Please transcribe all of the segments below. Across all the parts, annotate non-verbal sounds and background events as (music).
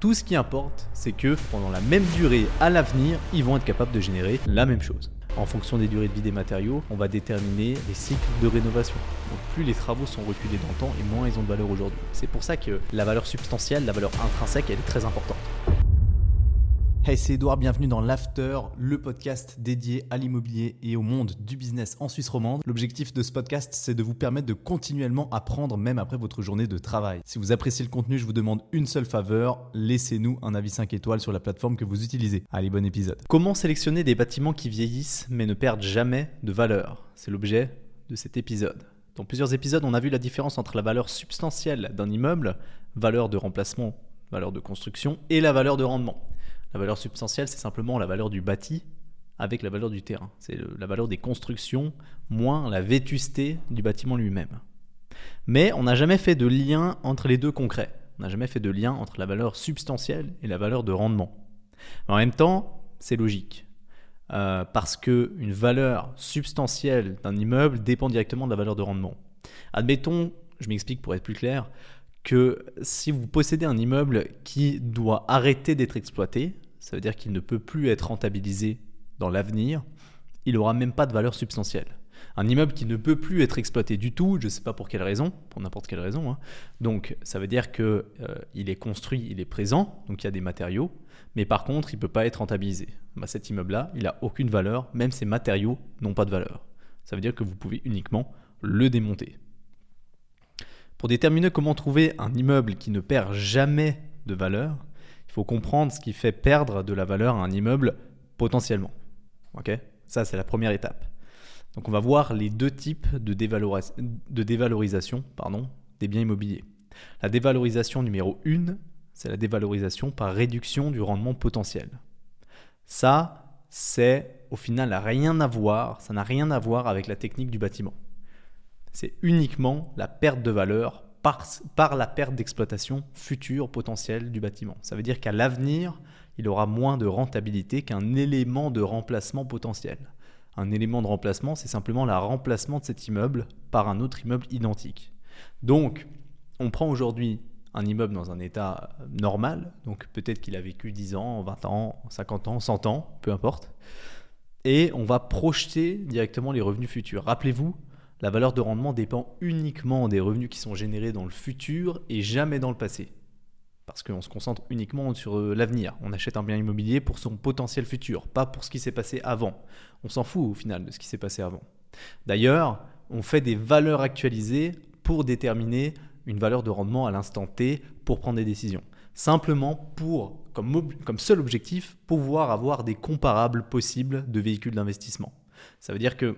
Tout ce qui importe, c'est que pendant la même durée à l'avenir, ils vont être capables de générer la même chose. En fonction des durées de vie des matériaux, on va déterminer les cycles de rénovation. Donc plus les travaux sont reculés dans le temps et moins ils ont de valeur aujourd'hui. C'est pour ça que la valeur substantielle, la valeur intrinsèque, elle est très importante. Hey, c'est Edouard, bienvenue dans l'After, le podcast dédié à l'immobilier et au monde du business en Suisse romande. L'objectif de ce podcast, c'est de vous permettre de continuellement apprendre même après votre journée de travail. Si vous appréciez le contenu, je vous demande une seule faveur, laissez-nous un avis 5 étoiles sur la plateforme que vous utilisez. Allez, bon épisode. Comment sélectionner des bâtiments qui vieillissent mais ne perdent jamais de valeur? C'est l'objet de cet épisode. Dans plusieurs épisodes, on a vu la différence entre la valeur substantielle d'un immeuble, valeur de remplacement, valeur de construction, et la valeur de rendement. La valeur substantielle, c'est simplement la valeur du bâti avec la valeur du terrain. C'est la valeur des constructions moins la vétusté du bâtiment lui-même. Mais on n'a jamais fait de lien entre les deux concrets. On n'a jamais fait de lien entre la valeur substantielle et la valeur de rendement. en même temps, c'est logique. Euh, parce qu'une valeur substantielle d'un immeuble dépend directement de la valeur de rendement. Admettons, je m'explique pour être plus clair, que si vous possédez un immeuble qui doit arrêter d'être exploité, ça veut dire qu'il ne peut plus être rentabilisé dans l'avenir, il n'aura même pas de valeur substantielle. Un immeuble qui ne peut plus être exploité du tout, je ne sais pas pour quelle raison, pour n'importe quelle raison. Hein. Donc ça veut dire qu'il euh, est construit, il est présent, donc il y a des matériaux, mais par contre il ne peut pas être rentabilisé. Bah, cet immeuble-là, il n'a aucune valeur, même ses matériaux n'ont pas de valeur. Ça veut dire que vous pouvez uniquement le démonter. Pour déterminer comment trouver un immeuble qui ne perd jamais de valeur, il faut comprendre ce qui fait perdre de la valeur à un immeuble potentiellement. Ça, c'est la première étape. Donc, on va voir les deux types de, de dévalorisation pardon, des biens immobiliers. La dévalorisation numéro 1, c'est la dévalorisation par réduction du rendement potentiel. Ça, c'est au final rien à voir, ça n'a rien à voir avec la technique du bâtiment. C'est uniquement la perte de valeur par, la perte d'exploitation future potentielle du bâtiment. Ça veut dire qu'à l'avenir, il aura moins de rentabilité qu'un élément de remplacement potentiel. Un élément de remplacement, c'est simplement le remplacement de cet immeuble par un autre immeuble identique. Donc, on prend aujourd'hui un immeuble dans un état normal, donc peut-être qu'il a vécu 10 ans, 20 ans, 50 ans, 100 ans, peu importe, et on va projeter directement les revenus futurs. Rappelez-vous, la valeur de rendement dépend uniquement des revenus qui sont générés dans le futur et jamais dans le passé. Parce qu'on se concentre uniquement sur euh, l'avenir. On achète un bien immobilier pour son potentiel futur, pas pour ce qui s'est passé avant. On s'en fout au final de ce qui s'est passé avant. D'ailleurs, on fait des valeurs actualisées pour déterminer une valeur de rendement à l'instant T pour prendre des décisions. Simplement pour, comme, comme seul objectif, pouvoir avoir des comparables possibles de véhicules d'investissement. Ça veut dire que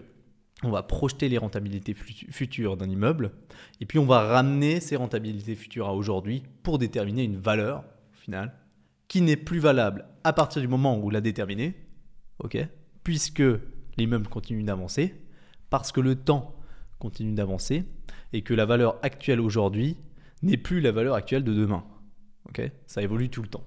on va projeter les rentabilités futures d'un immeuble, et puis on va ramener ces rentabilités futures à aujourd'hui pour déterminer une valeur, au final, qui n'est plus valable à partir du moment où on l'a déterminée, puisque l'immeuble continue d'avancer, parce que le temps continue d'avancer, et que la valeur actuelle aujourd'hui n'est plus la valeur actuelle de demain. ok? Ça évolue tout le temps.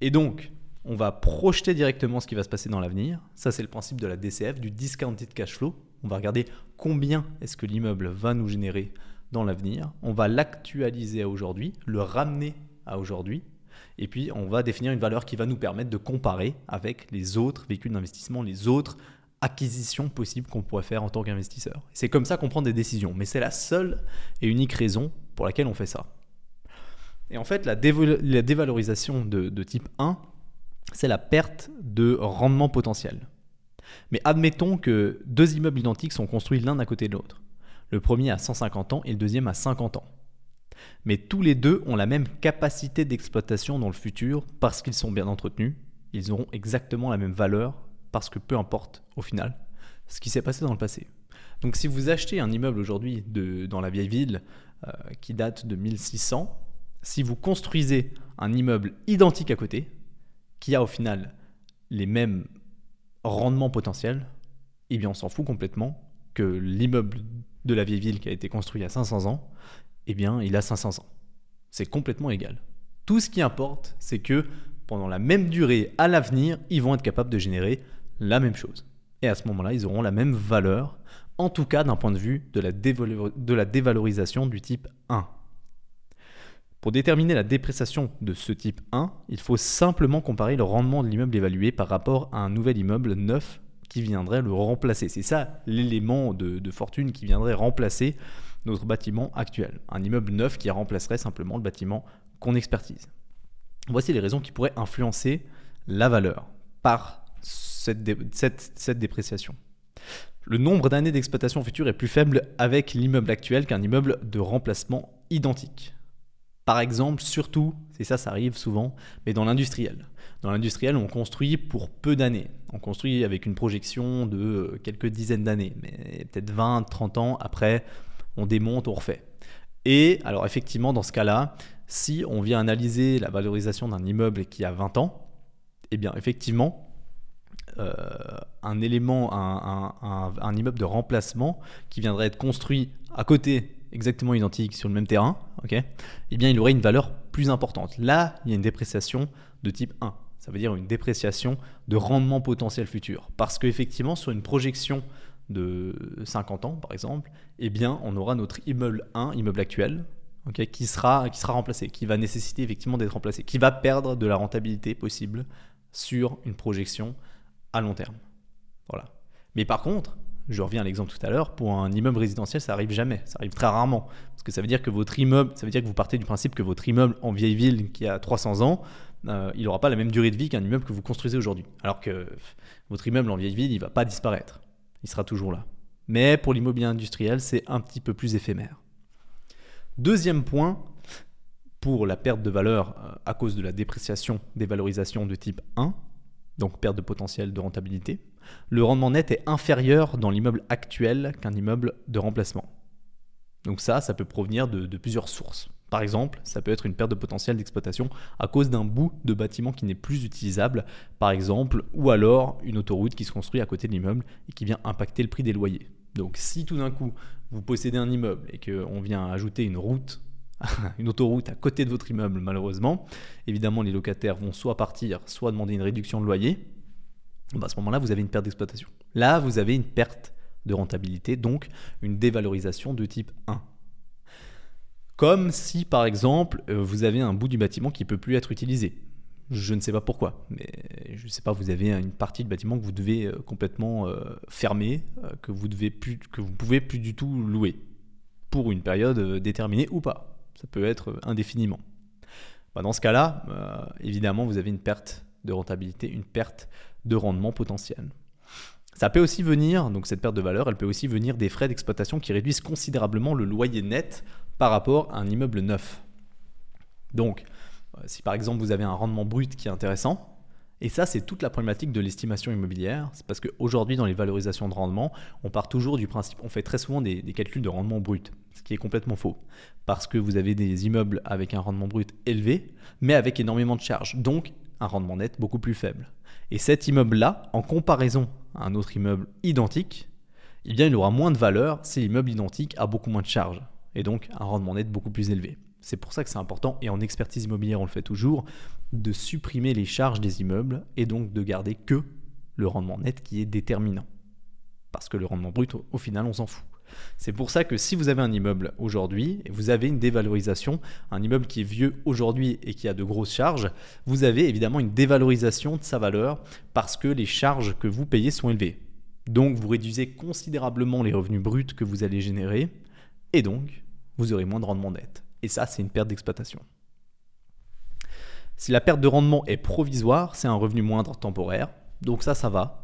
Et donc, on va projeter directement ce qui va se passer dans l'avenir. Ça, c'est le principe de la DCF, du discounted cash flow. On va regarder combien est-ce que l'immeuble va nous générer dans l'avenir. On va l'actualiser à aujourd'hui, le ramener à aujourd'hui. Et puis, on va définir une valeur qui va nous permettre de comparer avec les autres véhicules d'investissement, les autres acquisitions possibles qu'on pourrait faire en tant qu'investisseur. C'est comme ça qu'on prend des décisions. Mais c'est la seule et unique raison pour laquelle on fait ça. Et en fait, la, dévalorisation de type 1, c'est la perte de rendement potentiel. Mais admettons que deux immeubles identiques sont construits l'un à côté de l'autre. Le premier a 150 ans et le deuxième a 50 ans. Mais tous les deux ont la même capacité d'exploitation dans le futur parce qu'ils sont bien entretenus. Ils auront exactement la même valeur parce que peu importe au final ce qui s'est passé dans le passé. Donc si vous achetez un immeuble aujourd'hui dans la vieille ville euh, qui date de 1600, si vous construisez un immeuble identique à côté, qui a au final les mêmes rendement potentiel, eh bien on s'en fout complètement que l'immeuble de la vieille ville qui a été construit il y a 500 ans, eh bien il a 500 ans. C'est complètement égal. Tout ce qui importe, c'est que pendant la même durée à l'avenir, ils vont être capables de générer la même chose. Et à ce moment-là, ils auront la même valeur, en tout cas d'un point de vue de la, de la dévalorisation du type 1. Pour déterminer la dépréciation de ce type 1, il faut simplement comparer le rendement de l'immeuble évalué par rapport à un nouvel immeuble neuf qui viendrait le remplacer. C'est ça l'élément de, fortune qui viendrait remplacer notre bâtiment actuel. Un immeuble neuf qui remplacerait simplement le bâtiment qu'on expertise. Voici les raisons qui pourraient influencer la valeur par cette, cette dépréciation. Le nombre d'années d'exploitation future est plus faible avec l'immeuble actuel qu'un immeuble de remplacement identique. Par exemple, surtout, c'est ça, ça arrive souvent, mais dans l'industriel. Dans l'industriel, on construit pour peu d'années. On construit avec une projection de euh, quelques dizaines d'années, mais peut-être 20, 30 ans après, on démonte, on refait. Et alors effectivement, dans ce cas-là, si on vient analyser la valorisation d'un immeuble qui a 20 ans, eh bien effectivement, euh, un, immeuble de remplacement qui viendrait être construit à côté exactement identique sur le même terrain, ok, eh bien il aurait une valeur plus importante. Là, il y a une dépréciation de type 1. Ça veut dire une dépréciation de rendement potentiel futur. Parce qu'effectivement, sur une projection de 50 ans, par exemple, eh bien, on aura notre immeuble 1, immeuble actuel, qui, sera, qui sera remplacé, qui va nécessiter effectivement d'être remplacé, qui va perdre de la rentabilité possible sur une projection à long terme. Voilà. Mais par contre, je reviens à l'exemple tout à l'heure, pour un immeuble résidentiel, ça arrive jamais, ça arrive très rarement. Parce que ça veut dire que votre immeuble, ça veut dire que vous partez du principe que votre immeuble en vieille ville qui a 300 ans, euh, il n'aura pas la même durée de vie qu'un immeuble que vous construisez aujourd'hui. Alors que votre immeuble en vieille ville, il ne va pas disparaître. Il sera toujours là. Mais pour l'immobilier industriel, c'est un petit peu plus éphémère. Deuxième point, pour la perte de valeur euh, à cause de la dépréciation des valorisations de type 1, donc perte de potentiel de rentabilité, le rendement net est inférieur dans l'immeuble actuel qu'un immeuble de remplacement. Donc ça, ça peut provenir de, plusieurs sources. Par exemple, ça peut être une perte de potentiel d'exploitation à cause d'un bout de bâtiment qui n'est plus utilisable, par exemple, ou alors une autoroute qui se construit à côté de l'immeuble et qui vient impacter le prix des loyers. Donc si tout d'un coup vous possédez un immeuble et qu'on vient ajouter une route, (laughs) une autoroute à côté de votre immeuble malheureusement, évidemment les locataires vont soit partir, soit demander une réduction de loyer, bah, à ce moment-là, vous avez une perte d'exploitation. Là, vous avez une perte de rentabilité, donc une dévalorisation de type 1. Comme si, par exemple, euh, vous avez un bout du bâtiment qui ne peut plus être utilisé. Je ne sais pas pourquoi, mais je ne sais pas, vous avez une partie du bâtiment que vous devez euh, complètement euh, fermer, que vous devez pouvez plus du tout louer pour une période déterminée ou pas. Ça peut être indéfiniment. Bah, dans ce cas-là, évidemment, vous avez une perte de rentabilité, une perte de rendement potentiel. Ça peut aussi venir, donc cette perte de valeur, elle peut aussi venir des frais d'exploitation qui réduisent considérablement le loyer net par rapport à un immeuble neuf. Donc, euh, si par exemple vous avez un rendement brut qui est intéressant, et ça c'est toute la problématique de l'estimation immobilière, c'est parce qu'aujourd'hui dans les valorisations de rendement, on part toujours du principe, on fait très souvent des, des calculs de rendement brut, ce qui est complètement faux, parce que vous avez des immeubles avec un rendement brut élevé, mais avec énormément de charges, donc un rendement net beaucoup plus faible. Et cet immeuble-là, en comparaison à un autre immeuble identique, eh bien, il aura moins de valeur si l'immeuble identique a beaucoup moins de charges, et donc un rendement net beaucoup plus élevé. C'est pour ça que c'est important, et en expertise immobilière on le fait toujours, de supprimer les charges des immeubles et donc de garder que le rendement net qui est déterminant. Parce que le rendement brut, au final, on s'en fout. C'est pour ça que si vous avez un immeuble aujourd'hui et vous avez une dévalorisation, un immeuble qui est vieux aujourd'hui et qui a de grosses charges, vous avez évidemment une dévalorisation de sa valeur parce que les charges que vous payez sont élevées. Donc vous réduisez considérablement les revenus bruts que vous allez générer et donc vous aurez moins de rendement net. Et ça, c'est une perte d'exploitation. Si la perte de rendement est provisoire, c'est un revenu moindre temporaire. Donc ça, ça va.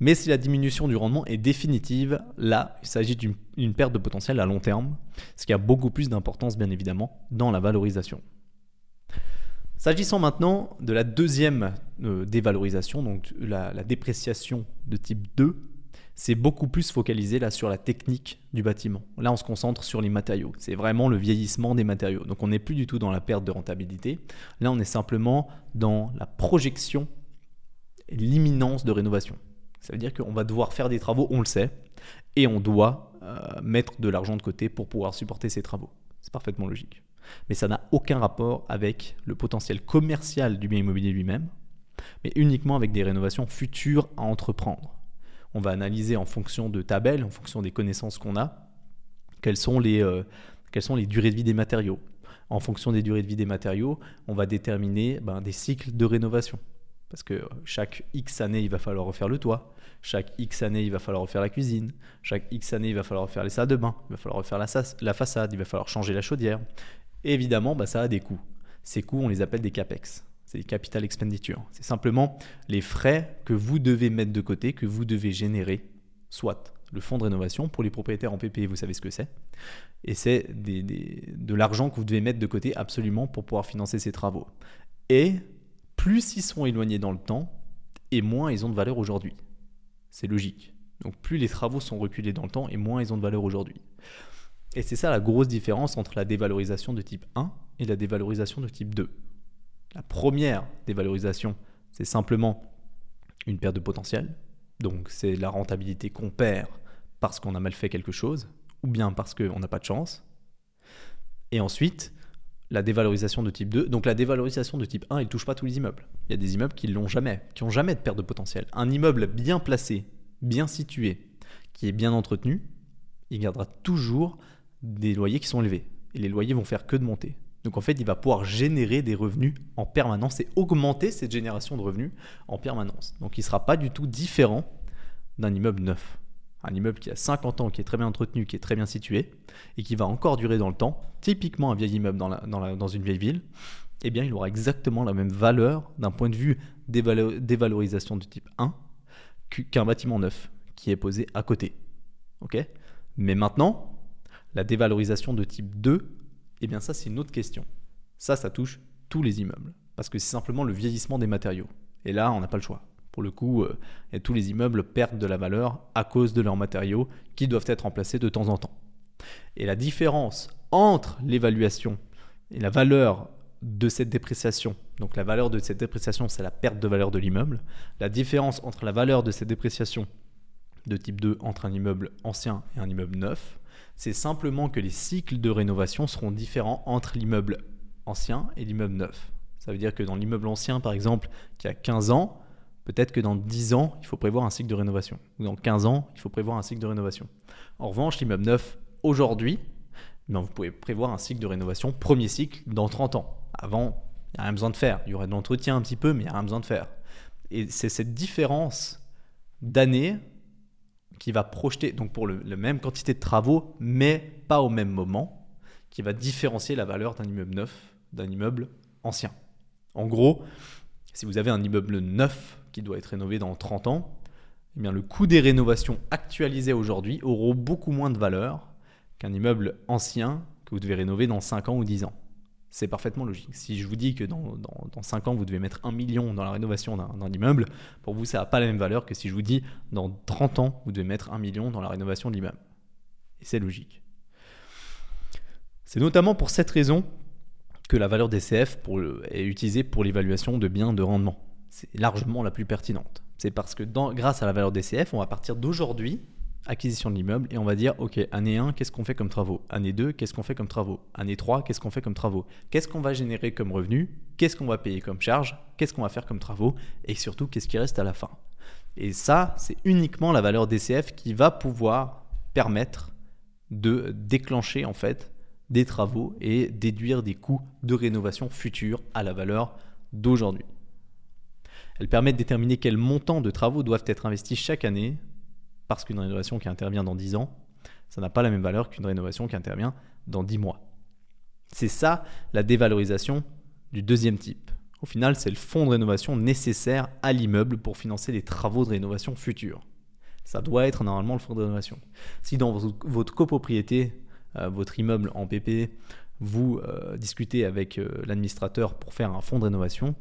Mais si la diminution du rendement est définitive, là, il s'agit d'une perte de potentiel à long terme, ce qui a beaucoup plus d'importance bien évidemment dans la valorisation. S'agissant maintenant de la deuxième euh, dévalorisation, donc la, dépréciation de type 2, c'est beaucoup plus focalisé là sur la technique du bâtiment. Là, on se concentre sur les matériaux. C'est vraiment le vieillissement des matériaux. Donc, on n'est plus du tout dans la perte de rentabilité. Là, on est simplement dans la projection et l'imminence de rénovation. Ça veut dire qu'on va devoir faire des travaux, on le sait, et on doit euh, mettre de l'argent de côté pour pouvoir supporter ces travaux. C'est parfaitement logique. Mais ça n'a aucun rapport avec le potentiel commercial du bien immobilier lui-même, mais uniquement avec des rénovations futures à entreprendre. On va analyser en fonction de tabelles, en fonction des connaissances qu'on a, quelles sont les, euh, durées de vie des matériaux, En fonction des durées de vie des matériaux, on va déterminer ben, des cycles de rénovation. Parce que chaque X années, il va falloir refaire le toit. Chaque X années, il va falloir refaire la cuisine. Chaque X années, il va falloir refaire les salles de bain. Il va falloir refaire la, la façade. Il va falloir changer la chaudière. Évidemment, bah, ça a des coûts. Ces coûts, on les appelle des CAPEX. C'est des capital expenditures. C'est simplement les frais que vous devez mettre de côté, que vous devez générer, soit le fonds de rénovation pour les propriétaires en PPE, vous savez ce que c'est. Et c'est de l'argent que vous devez mettre de côté absolument pour pouvoir financer ces travaux. Et plus ils sont éloignés dans le temps, et moins ils ont de valeur aujourd'hui. C'est logique. Donc plus les travaux sont reculés dans le temps, et moins ils ont de valeur aujourd'hui. Et c'est ça la grosse différence entre la dévalorisation de type 1 et la dévalorisation de type 2. La première dévalorisation, c'est simplement une perte de potentiel. Donc c'est la rentabilité qu'on perd parce qu'on a mal fait quelque chose, ou bien parce qu'on n'a pas de chance. Et ensuite, la dévalorisation de type 2. Donc la dévalorisation de type 1, elle ne touche pas tous les immeubles. Il y a des immeubles qui l'ont jamais, qui n'ont jamais de perte de potentiel. Un immeuble bien placé, bien situé, qui est bien entretenu, il gardera toujours des loyers qui sont élevés. Et les loyers vont faire que de monter. Donc en fait, il va pouvoir générer des revenus en permanence et augmenter cette génération de revenus en permanence. Donc il ne sera pas du tout différent d'un immeuble neuf. Un immeuble qui a 50 ans, qui est très bien entretenu, qui est très bien situé et qui va encore durer dans le temps, typiquement un vieil immeuble dans, une vieille ville, eh bien il aura exactement la même valeur d'un point de vue dévalorisation du type 1 qu'un bâtiment neuf qui est posé à côté. Mais maintenant, la dévalorisation de type 2 eh bien ça c'est une autre question. Ça, ça touche tous les immeubles, parce que c'est simplement le vieillissement des matériaux. Et là, on n'a pas le choix. Pour le coup, euh, tous les immeubles perdent de la valeur à cause de leurs matériaux qui doivent être remplacés de temps en temps. Et la différence entre l'évaluation et la valeur de cette dépréciation, donc la valeur de cette dépréciation, c'est la perte de valeur de l'immeuble, la différence entre la valeur de cette dépréciation de type 2 entre un immeuble ancien et un immeuble neuf, c'est simplement que les cycles de rénovation seront différents entre l'immeuble ancien et l'immeuble neuf. Ça veut dire que dans l'immeuble ancien, par exemple, qui a 15 ans, peut-être que dans 10 ans, il faut prévoir un cycle de rénovation. Ou dans 15 ans, il faut prévoir un cycle de rénovation. En revanche, l'immeuble neuf, aujourd'hui, ben, vous pouvez prévoir un cycle de rénovation, premier cycle, dans 30 ans. Avant, il n'y a rien besoin de faire. Il y aurait de l'entretien un petit peu, mais il n'y a rien besoin de faire. Et c'est cette différence d'années qui va projeter, donc pour la même quantité de travaux, mais pas au même moment, qui va différencier la valeur d'un immeuble neuf d'un immeuble ancien. En gros, si vous avez un immeuble neuf qui doit être rénové dans 30 ans, eh bien le coût des rénovations actualisées aujourd'hui aura beaucoup moins de valeur qu'un immeuble ancien que vous devez rénover dans 5 ans ou 10 ans c'est parfaitement logique. Si je vous dis que dans, dans, 5 ans, vous devez mettre 1 million dans la rénovation d'un immeuble, pour vous, ça n'a pas la même valeur que si je vous dis dans 30 ans, vous devez mettre 1 million dans la rénovation de l'immeuble. Et c'est logique. C'est notamment pour cette raison que la valeur DCF pour est utilisée pour l'évaluation de biens de rendement. C'est largement la plus pertinente. C'est parce que grâce à la valeur DCF, on va partir d'aujourd'hui acquisition de l'immeuble et on va dire, OK, année 1, qu'est-ce qu'on fait comme travaux? Année 2, qu'est-ce qu'on fait comme travaux? Année 3, qu'est-ce qu'on fait comme travaux? Qu'est-ce qu'on va générer comme revenu? Qu'est-ce qu'on va payer comme charge? Qu'est-ce qu'on va faire comme travaux? Et surtout, qu'est-ce qui reste à la fin? Et ça, c'est uniquement la valeur DCF qui va pouvoir permettre de déclencher en fait des travaux et déduire des coûts de rénovation futurs à la valeur d'aujourd'hui. Elle permet de déterminer quel montant de travaux doivent être investis chaque année parce qu'une rénovation qui intervient dans 10 ans, ça n'a pas la même valeur qu'une rénovation qui intervient dans 10 mois. C'est ça la dévalorisation du deuxième type. Au final, c'est le fonds de rénovation nécessaire à l'immeuble pour financer les travaux de rénovation futurs. Ça doit être normalement le fonds de rénovation. Si dans votre copropriété, euh, votre immeuble en PP, vous euh, discutez avec euh, l'administrateur pour faire un fonds de rénovation,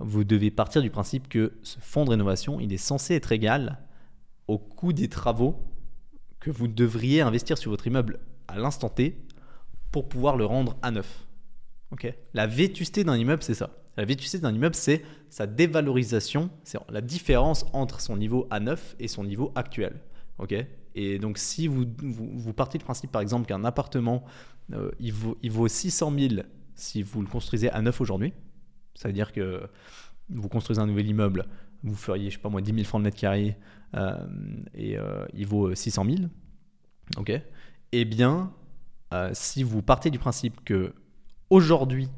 vous devez partir du principe que ce fonds de rénovation, il est censé être égal au coût des travaux que vous devriez investir sur votre immeuble à l'instant T pour pouvoir le rendre à neuf. La vétusté d'un immeuble, c'est ça. La vétusté d'un immeuble, c'est sa dévalorisation, c'est la différence entre son niveau à neuf et son niveau actuel. Ok et donc, si vous, vous, partez du principe, par exemple, qu'un appartement, euh, vaut, il vaut 600 000 si vous le construisez à neuf aujourd'hui, ça veut dire que vous construisez un nouvel immeuble, vous feriez, je sais pas moi, 10 000 francs de mètre carré euh, et euh, il vaut 600 000, ok Eh bien, euh, si vous partez du principe que aujourd'hui,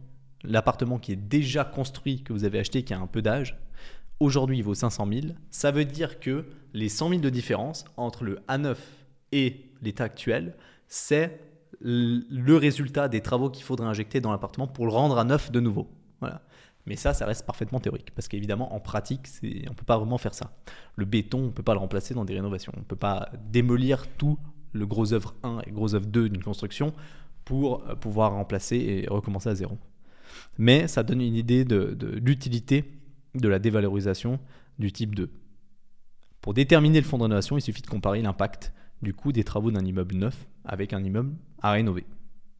l'appartement qui est déjà construit, que vous avez acheté, qui a un peu d'âge, aujourd'hui il vaut 500 000, ça veut dire que les 100 000 de différence entre le A9 et l'état actuel, c'est le résultat des travaux qu'il faudrait injecter dans l'appartement pour le rendre à neuf de nouveau. Voilà. Mais ça, ça reste parfaitement théorique, parce qu'évidemment, en pratique, on ne peut pas vraiment faire ça. Le béton, on ne peut pas le remplacer dans des rénovations. On ne peut pas démolir tout le gros œuvre 1 et gros œuvre 2 d'une construction pour euh, pouvoir remplacer et recommencer à zéro. Mais ça donne une idée de, de l'utilité de la dévalorisation du type 2. Pour déterminer le fonds de rénovation, il suffit de comparer l'impact du coût des travaux d'un immeuble neuf avec un immeuble à rénover.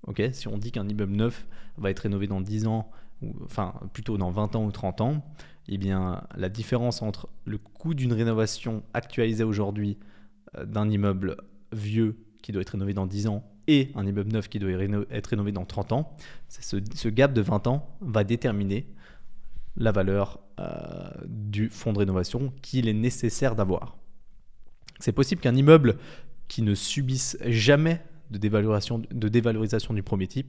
Ok, si on dit qu'un immeuble neuf va être rénové dans 10 ans, ou, enfin plutôt dans 20 ans ou 30 ans, eh bien la différence entre le coût d'une rénovation actualisée aujourd'hui euh, d'un immeuble vieux qui doit être rénové dans 10 ans et un immeuble neuf qui doit être rénové dans 30 ans, ce, gap de 20 ans va déterminer la valeur euh, du fonds de rénovation qu'il est nécessaire d'avoir. C'est possible qu'un immeuble qui ne subisse jamais de dévalorisation, de dévalorisation du premier type,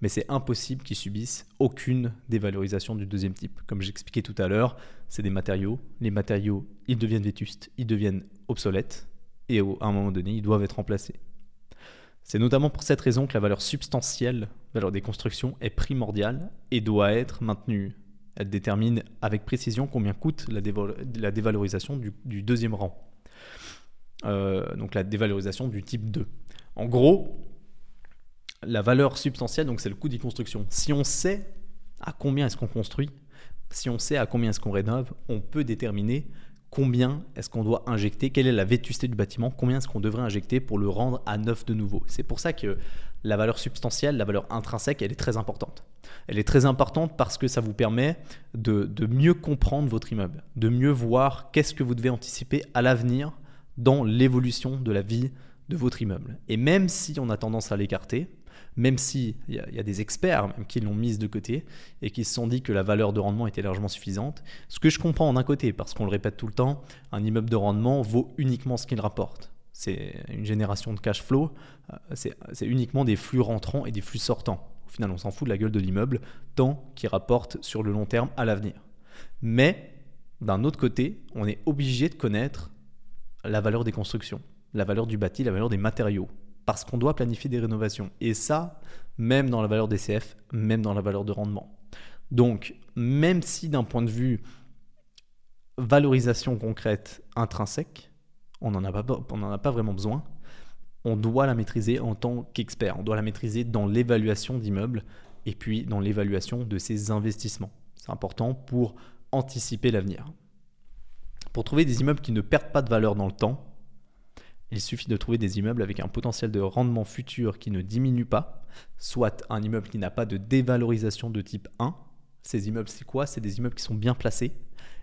mais c'est impossible qu'ils subissent aucune dévalorisation du deuxième type. Comme j'expliquais tout à l'heure, c'est des matériaux. Les matériaux, ils deviennent vétustes, ils deviennent obsolètes, et à un moment donné, ils doivent être remplacés. C'est notamment pour cette raison que la valeur substantielle, valeur des constructions, est primordiale et doit être maintenue. Elle détermine avec précision combien coûte la, dévalorisation du, deuxième rang. Euh, donc la dévalorisation du type 2. En gros, la valeur substantielle, donc c'est le coût des constructions. Si on sait à combien est-ce qu'on construit, si on sait à combien est-ce qu'on rénove, on peut déterminer combien est-ce qu'on doit injecter, quelle est la vétusté du bâtiment, combien est-ce qu'on devrait injecter pour le rendre à neuf de nouveau. C'est pour ça que la valeur substantielle, la valeur intrinsèque, elle est très importante. Elle est très importante parce que ça vous permet de, de mieux comprendre votre immeuble, de mieux voir qu'est-ce que vous devez anticiper à l'avenir dans l'évolution de la vie de votre immeuble. Et même si on a tendance à l'écarter, même s'il y, y, a des experts même qui l'ont mise de côté et qui se sont dit que la valeur de rendement était largement suffisante, ce que je comprends d'un côté, parce qu'on le répète tout le temps, un immeuble de rendement vaut uniquement ce qu'il rapporte. C'est une génération de cash flow, euh, c'est uniquement des flux rentrants et des flux sortants. Au final, on s'en fout de la gueule de l'immeuble tant qu'il rapporte sur le long terme à l'avenir. Mais d'un autre côté, on est obligé de connaître la valeur des constructions la valeur du bâti, la valeur des matériaux. Parce qu'on doit planifier des rénovations. Et ça, même dans la valeur des CF, même dans la valeur de rendement. Donc, même si d'un point de vue valorisation concrète intrinsèque, on n'en a, a, pas vraiment besoin, on doit la maîtriser en tant qu'expert. On doit la maîtriser dans l'évaluation d'immeubles et puis dans l'évaluation de ses investissements. C'est important pour anticiper l'avenir. Pour trouver des immeubles qui ne perdent pas de valeur dans le temps, il suffit de trouver des immeubles avec un potentiel de rendement futur qui ne diminue pas, soit un immeuble qui n'a pas de dévalorisation de type 1. Ces immeubles, c'est quoi? C'est des immeubles qui sont bien placés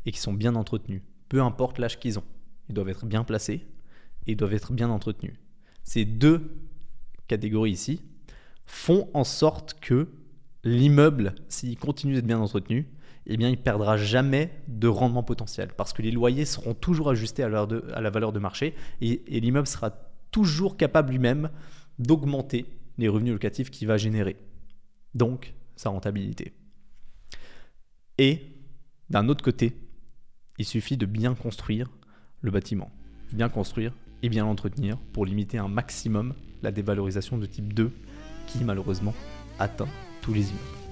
et qui sont bien entretenus. Peu importe l'âge qu'ils ont, ils doivent être bien placés et ils doivent être bien entretenus. Ces deux catégories ici font en sorte que l'immeuble, s'il continue d'être bien entretenu, eh bien, il perdra jamais de rendement potentiel parce que les loyers seront toujours ajustés à, la valeur de marché et, l'immeuble sera toujours capable lui-même d'augmenter les revenus locatifs qu'il va générer. Donc, sa rentabilité. Et d'un autre côté, il suffit de bien construire le bâtiment, bien construire et bien l'entretenir pour limiter un maximum la dévalorisation de type 2 qui malheureusement atteint tous les immeubles.